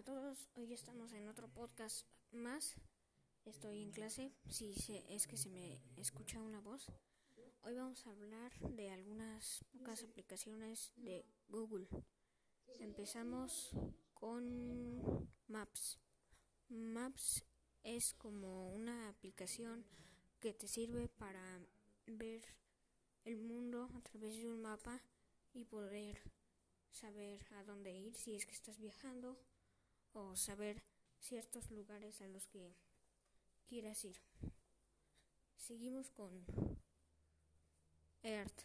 a todos, hoy estamos en otro podcast más. Estoy en clase, si se, es que se me escucha una voz. Hoy vamos a hablar de algunas pocas aplicaciones de Google. Empezamos con Maps. Maps es como una aplicación que te sirve para ver el mundo a través de un mapa y poder saber a dónde ir si es que estás viajando o saber ciertos lugares a los que quieras ir. Seguimos con Earth.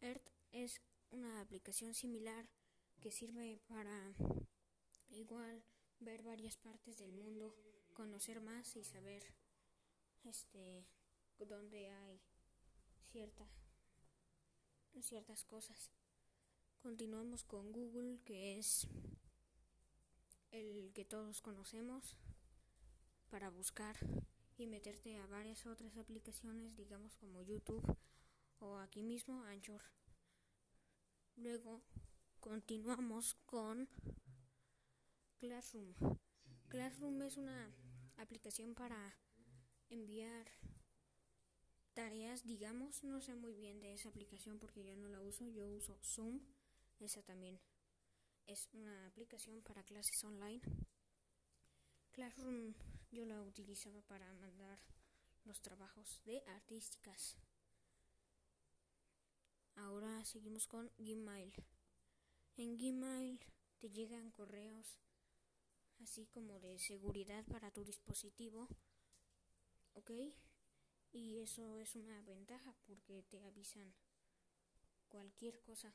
Earth es una aplicación similar que sirve para igual ver varias partes del mundo, conocer más y saber este dónde hay cierta, ciertas cosas. Continuamos con Google, que es el que todos conocemos para buscar y meterte a varias otras aplicaciones, digamos como YouTube o aquí mismo Anchor. Luego continuamos con Classroom. Classroom es una aplicación para enviar tareas, digamos, no sé muy bien de esa aplicación porque yo no la uso, yo uso Zoom esa también es una aplicación para clases online. Classroom yo la utilizaba para mandar los trabajos de artísticas. Ahora seguimos con Gmail. En Gmail te llegan correos así como de seguridad para tu dispositivo. ¿Ok? Y eso es una ventaja porque te avisan cualquier cosa.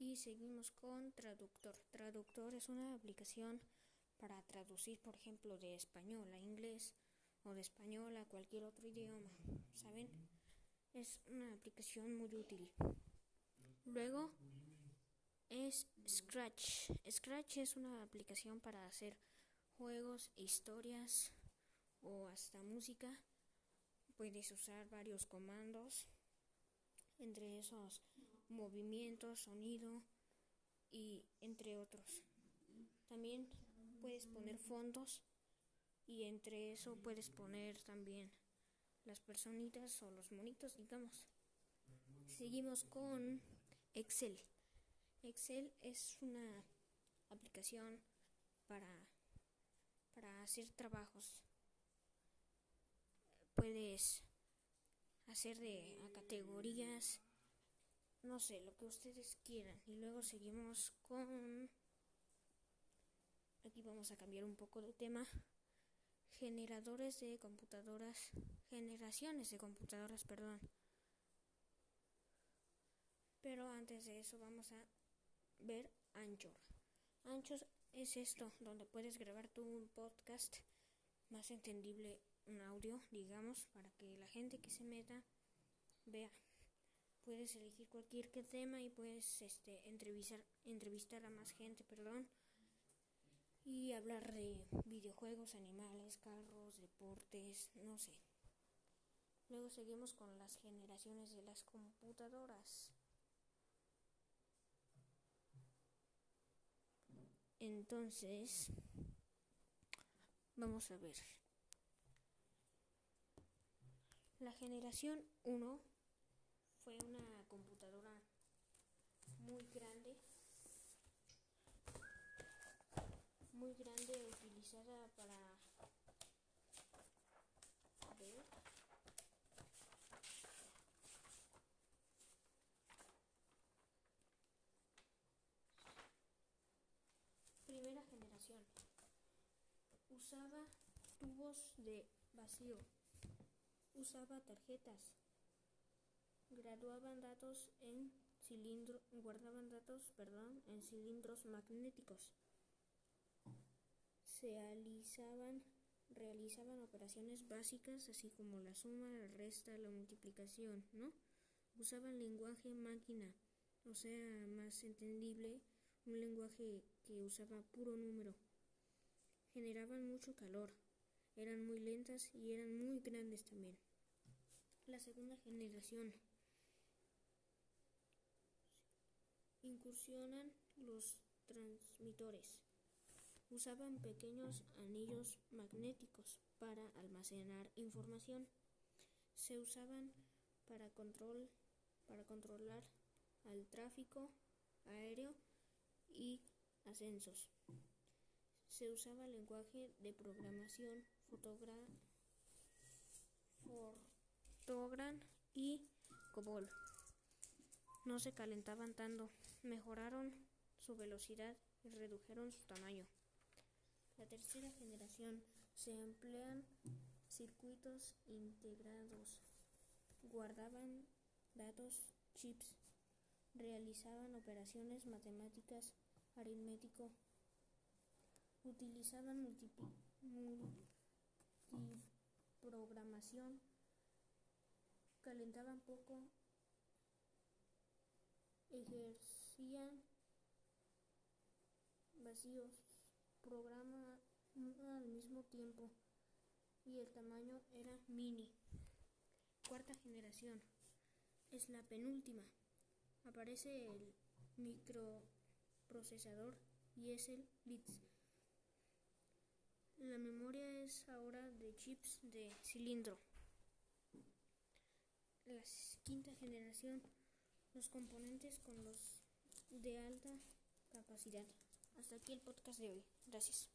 Y seguimos con Traductor. Traductor es una aplicación para traducir, por ejemplo, de español a inglés o de español a cualquier otro idioma. ¿Saben? Es una aplicación muy útil. Luego es Scratch. Scratch es una aplicación para hacer juegos, historias o hasta música. Puedes usar varios comandos entre esos movimientos, sonido y entre otros. También puedes poner fondos y entre eso puedes poner también las personitas o los monitos, digamos. Seguimos con Excel. Excel es una aplicación para para hacer trabajos. Puedes hacer de a categorías, no sé, lo que ustedes quieran. Y luego seguimos con... Aquí vamos a cambiar un poco de tema. Generadores de computadoras, generaciones de computadoras, perdón. Pero antes de eso vamos a ver Anchor. Anchor es esto, donde puedes grabar tu podcast más entendible un audio, digamos, para que la gente que se meta vea. Puedes elegir cualquier tema y puedes este, entrevistar, entrevistar a más gente, perdón. Y hablar de videojuegos, animales, carros, deportes, no sé. Luego seguimos con las generaciones de las computadoras. Entonces, vamos a ver. La generación 1 fue una computadora muy grande, muy grande utilizada para ver. Primera generación. Usaba tubos de vacío. Usaba tarjetas, graduaban datos en cilindro, guardaban datos, perdón, en cilindros magnéticos. Se alisaban, realizaban operaciones básicas así como la suma, la resta, la multiplicación, ¿no? Usaban lenguaje máquina, o sea, más entendible, un lenguaje que usaba puro número. Generaban mucho calor, eran muy lentas y eran muy grandes también la segunda generación. Incursionan los transmitores. Usaban pequeños anillos magnéticos para almacenar información. Se usaban para control para controlar al tráfico aéreo y ascensos. Se usaba lenguaje de programación Fortran y COBOL. No se calentaban tanto, mejoraron su velocidad y redujeron su tamaño. La tercera generación se emplean circuitos integrados, guardaban datos, chips, realizaban operaciones matemáticas, aritmético, utilizaban multiprogramación, calentaban poco, ejercían vacíos, programa al mismo tiempo y el tamaño era mini. Cuarta generación es la penúltima. Aparece el microprocesador y es el bits. La memoria es ahora de chips de cilindro. La quinta generación, los componentes con los de alta capacidad. Hasta aquí el podcast de hoy. Gracias.